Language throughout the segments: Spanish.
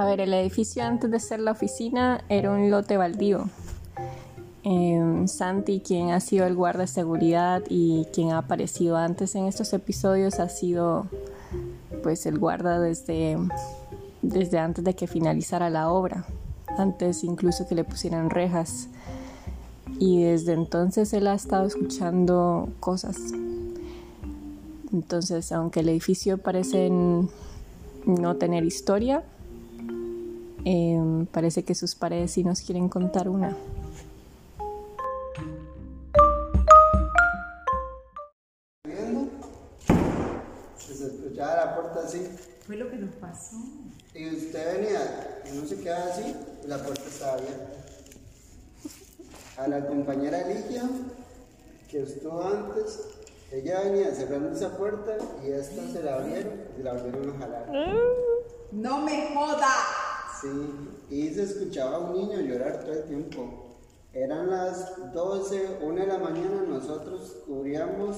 A ver, el edificio antes de ser la oficina era un lote baldío. Eh, Santi, quien ha sido el guarda de seguridad y quien ha aparecido antes en estos episodios, ha sido pues el guarda desde, desde antes de que finalizara la obra, antes incluso que le pusieran rejas. Y desde entonces él ha estado escuchando cosas. Entonces, aunque el edificio parece no tener historia, eh, parece que sus paredes sí nos quieren contar una. Se escuchaba la puerta así. Fue lo que nos pasó. Y usted venía y no se quedaba así, y la puerta estaba abierta. A la compañera Ligia, que estuvo antes, ella venía cerrando esa puerta y esta se la abrieron y la volvieron a jalar. ¡No me joda! Sí, y se escuchaba a un niño llorar todo el tiempo. Eran las 12, 1 de la mañana, nosotros cubríamos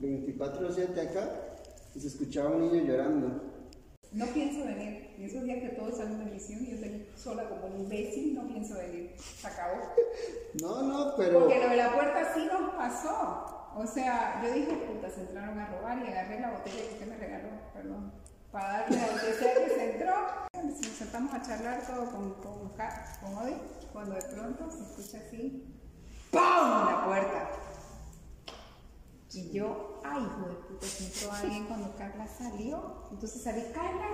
24-7 acá y se escuchaba un niño llorando. No pienso venir. Y esos días que todos salen de misión y yo estoy sola como un imbécil, no pienso venir. Se acabó. No, no, pero... Porque lo de la puerta sí nos pasó. O sea, yo dije, puta, se entraron a robar y agarré la botella que usted me regaló, perdón, para darle a donde sea que se entró. Nos sentamos a charlar todo con, con, con Odi, cuando de pronto se escucha así, ¡pum! la puerta. Y yo, ay, hijo de puta, se entró alguien cuando Carla salió. Entonces salí, Carla.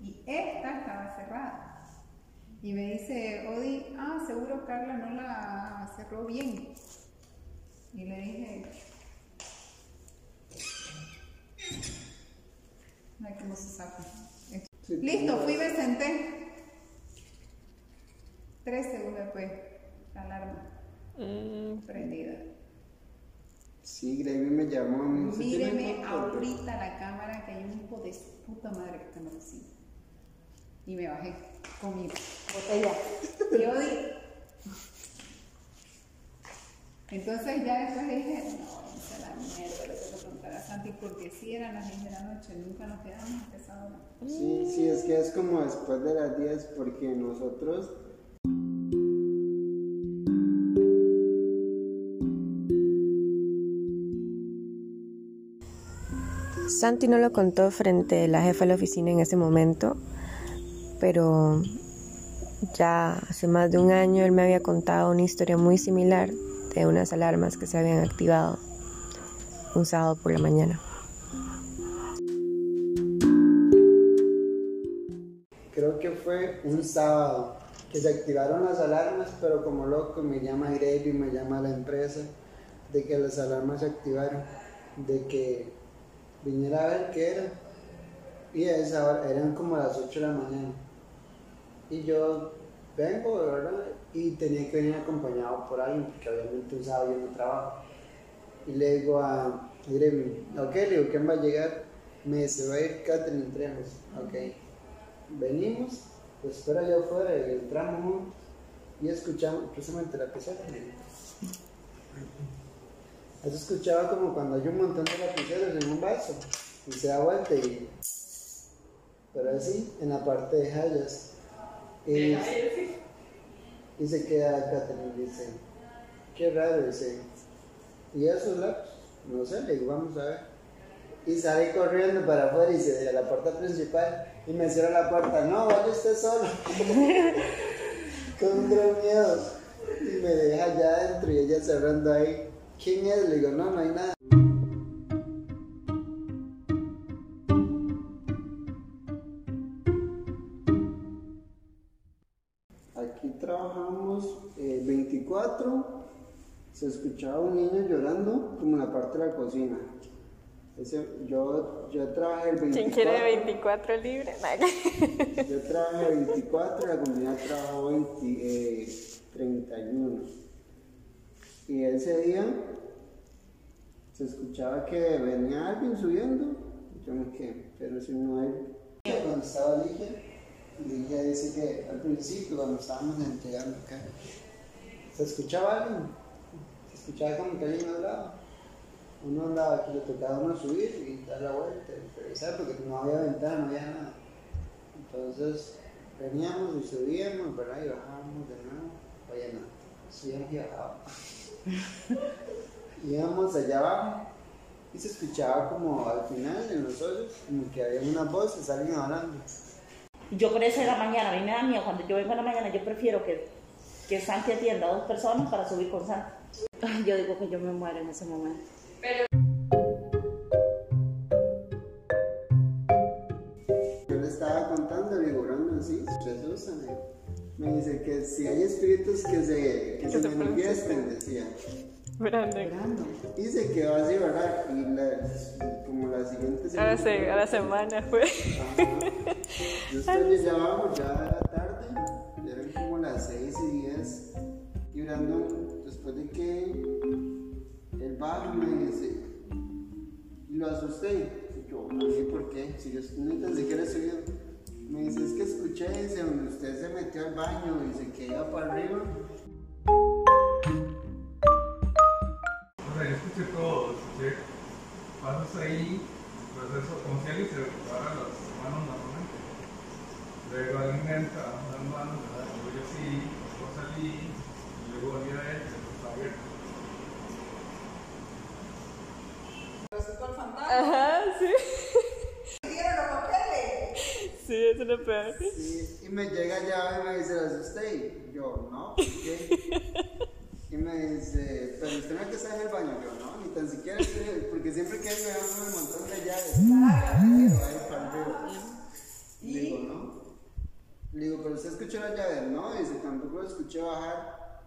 Y esta estaba cerrada. Y me dice Odi, ah, seguro Carla no la cerró bien. Y le dije, ay, cómo se saca. Sí, Listo, fui y me senté. Tres segundos después, la alarma prendida. Sí, Gravy me llamó. me dice, "¿Tiene Míreme foto?". ahorita la cámara que hay un hijo de puta madre que está en la oficina. Y me bajé con mi botella. Y Odi. Entonces ya después dije, no, vamos a la mierda, le tengo que contar a Santi porque si eran las 10 de la noche, nunca nos quedamos hasta esa hora. Sí, sí, es que es como después de las 10 porque nosotros... Santi no lo contó frente a la jefa de la oficina en ese momento, pero ya hace más de un año él me había contado una historia muy similar de unas alarmas que se habían activado un sábado por la mañana. Creo que fue un sábado que se activaron las alarmas, pero como loco me llama Gravy, me llama la empresa de que las alarmas se activaron, de que viniera a ver qué era. Y a esa hora, eran como las 8 de la mañana. Y yo vengo, ¿verdad? Y tenía que venir acompañado por alguien, porque obviamente un sábado yo no trabajo. Y le digo a Gravy, ok, le digo, ¿quién va a llegar? Me dice, va a ir Catherine Tremos. Ok venimos, pues espera allá afuera y entramos y escuchamos, precisamente la pizarra. Eso escuchaba como cuando hay un montón de lapiceros en un vaso y se da vuelta y. Pero así, en la parte de Hayas. Y, se queda Catherine y dice: Qué raro, dice. ¿Y esos lápices? No sé, le digo, vamos a ver y salí corriendo para afuera y se a la puerta principal y me cierra la puerta, no, vaya usted solo, con un gran miedo y me deja allá adentro y ella cerrando ahí, ¿quién es? Le digo, no, no hay nada. Escuchaba un niño llorando como en la parte de la cocina. Ese, yo, yo trabajé el 24. ¿Quién quiere 24 libres? Yo trabajé 24, la comunidad trabajó 20, eh, 31. Y ese día se escuchaba que venía alguien subiendo. Yo me quedé, pero si no hay. Cuando estaba Ligia, Ligia dice que al principio, cuando estábamos entregando acá, se escuchaba alguien. Escuchaba como que alguien hablaba uno andaba aquí, le tocaba uno subir y dar la vuelta revisar porque no había ventana, no había nada. Entonces veníamos y subíamos, ¿verdad? Y bajábamos de nuevo. Oye, no, subíamos y bajábamos. Íbamos allá abajo y se escuchaba como al final en los hoyos, como que había una voz y alguien hablando. Yo por eso en la mañana, a mí me cuando yo vengo en la mañana, yo prefiero que, que Santi atienda a dos personas para subir con Santi. Yo digo que yo me muero en ese momento. Yo le estaba contando, vigorando así, eh. Me dice que si hay espíritus que se, que se se manifiesten, decía. Grande. Y se quedó así, ¿verdad? Y la, como la siguiente A la, se- a la semana fue. Ajá. Después ya abajo, ya era tarde, ya eran como las 6 y 10. Y Brandon, después de que él baja, me dice, y lo asusté. Y yo, ¿a mí por qué? Si yo ni tan siquiera he subido. Me dice, es que escuché, dice, donde usted se metió al baño y se que iba para arriba. O sea, yo escuché todo, escuché pasos ahí, proceso, como si alguien se ocupara las manos normalmente. Luego alguien entra, las manos. Luego yo sí, luego salí, luego volví a él, y el fantasma. Ajá, sí. Sí, eso es lo peor. Sí, y me llega allá y me dice, ¿la asusté? Y yo, no, ¿por qué? Y me dice, pero usted no es que está en el baño. Yo, no, ni tan siquiera estoy, porque siempre que me dan un montón de llaves. Para arriba. Le digo, no. Le digo, pero usted escuchó las llaves, no, dice, tampoco lo escuché bajar.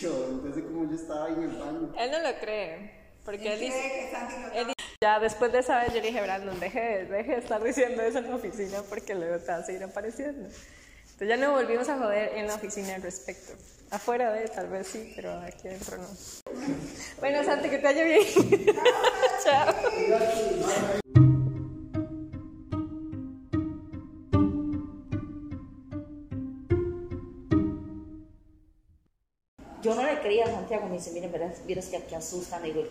Yo, entonces como yo estaba ahí en el baño. Él no lo cree. Porque él dice. Cree que Santi él dice- Ya después de esa vez yo le dije, Brandon, deje, de- deje de estar diciendo eso en la oficina porque luego te va a seguir apareciendo. Entonces ya no volvimos a joder en la oficina al respecto. Afuera de tal vez sí, pero aquí adentro no. Bueno, Santi, que te haya bien. Chao. Yo no le creía a Santiago, me dice, miren, verás, vieras que aquí asustan. Le digo,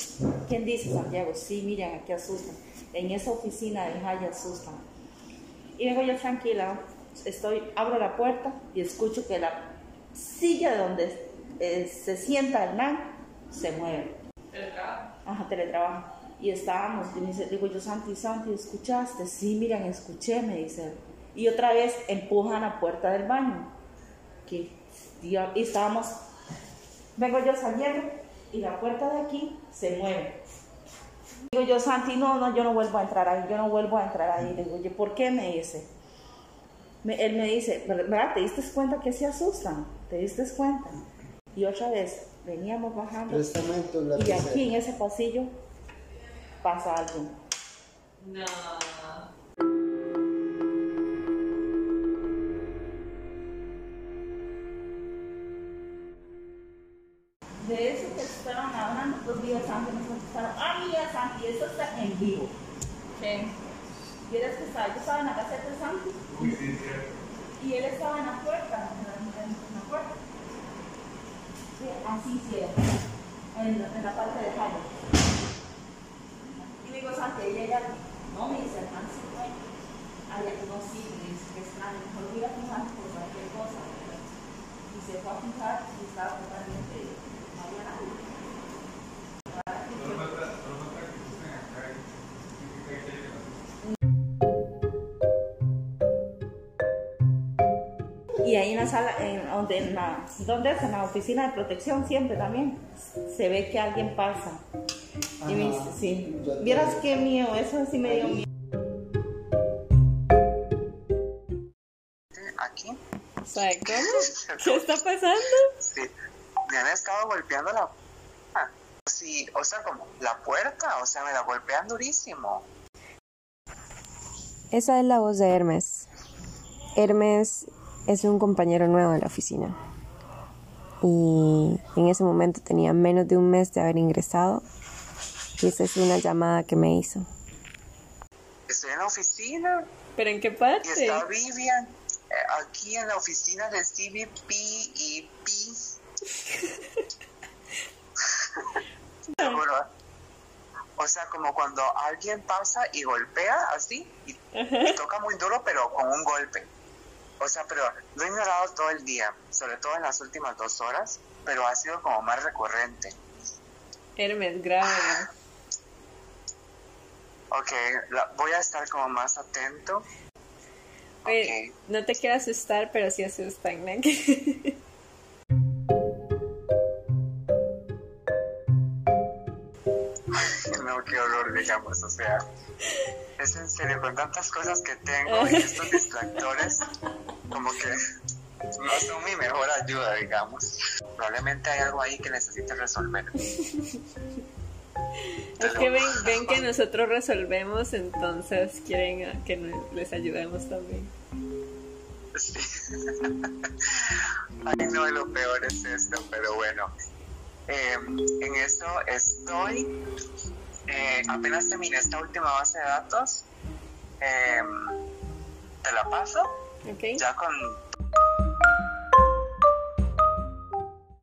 ¿quién dice Santiago? Sí, miren, aquí asustan. En esa oficina de Jaya asustan. Y vengo yo tranquila, estoy, abro la puerta y escucho que la silla de donde eh, se sienta man se mueve. Ajá, teletrabajo. Y estábamos, y me dice, digo yo, Santi, Santi, ¿escuchaste? Sí, miren, escuché, me dice. Y otra vez empujan la puerta del baño. Que, y estábamos, vengo yo saliendo y la puerta de aquí se mueve. Digo yo, Santi, no, no, yo no vuelvo a entrar ahí, yo no vuelvo a entrar ahí. Digo yo, ¿por qué me dice? Me- él me dice, ¿verdad? ¿Te diste cuenta que se asustan? ¿Te diste cuenta? Y otra vez, veníamos bajando. Tu Y aquí en ese pasillo pasa algo. De eso que estaban hablando dos días antes, nos contestaron, ah, mira Santi, eso está en vivo. ¿Qué? ¿Quieres que estaba? Yo estaba en la caseta de Santi Uy, sí, cierto. y él estaba en la puerta, en la, en- la puerta. Sí, así sí, en, en la parte de Jairo. Y digo, Santi, hay algo. No, me dice, hermano, sí, bueno. Ay, aquí no, sí, me dice que es grande, mejor voy a fijar por cualquier cosa. Y se fue a fijar y estaba totalmente, Y ahí en la sala, en, donde, en la, ¿dónde es? En la oficina de protección siempre también, se ve que alguien pasa. Y me dice, Ajá. sí, vieras qué mío, eso sí me dio miedo. aquí. ¿Sabe cómo? ¿Qué está pasando? Sí. Me han estado golpeando la ah, Sí, o sea, como la puerta, o sea, me la golpean durísimo. Esa es la voz de Hermes. Hermes es un compañero nuevo de la oficina. Y en ese momento tenía menos de un mes de haber ingresado. Y esa es una llamada que me hizo. Estoy en la oficina ¿Pero en qué y parte? está Vivian eh, aquí en la oficina de CBP y P. Seguro. O sea, como cuando alguien pasa y golpea así, y, y toca muy duro, pero con un golpe. O sea, pero lo he ignorado todo el día, sobre todo en las últimas dos horas, pero ha sido como más recurrente. Hermes, grave. Ok, la- voy a estar como más atento. Oye, no te quiero asustar, pero sí asustan, ¿no? No, qué horror, digamos, o sea, es en serio, con tantas cosas que tengo y estos distractores, como que no son mi mejor ayuda, digamos. Probablemente hay algo ahí que necesite resolver. Es que ven, ven que nosotros resolvemos, entonces quieren que les ayudemos también. Sí. Ay, no, lo peor es esto, pero bueno. Eh, en eso estoy. Eh, apenas terminé esta última base de datos. Eh, te la paso. ¿Ok? ya con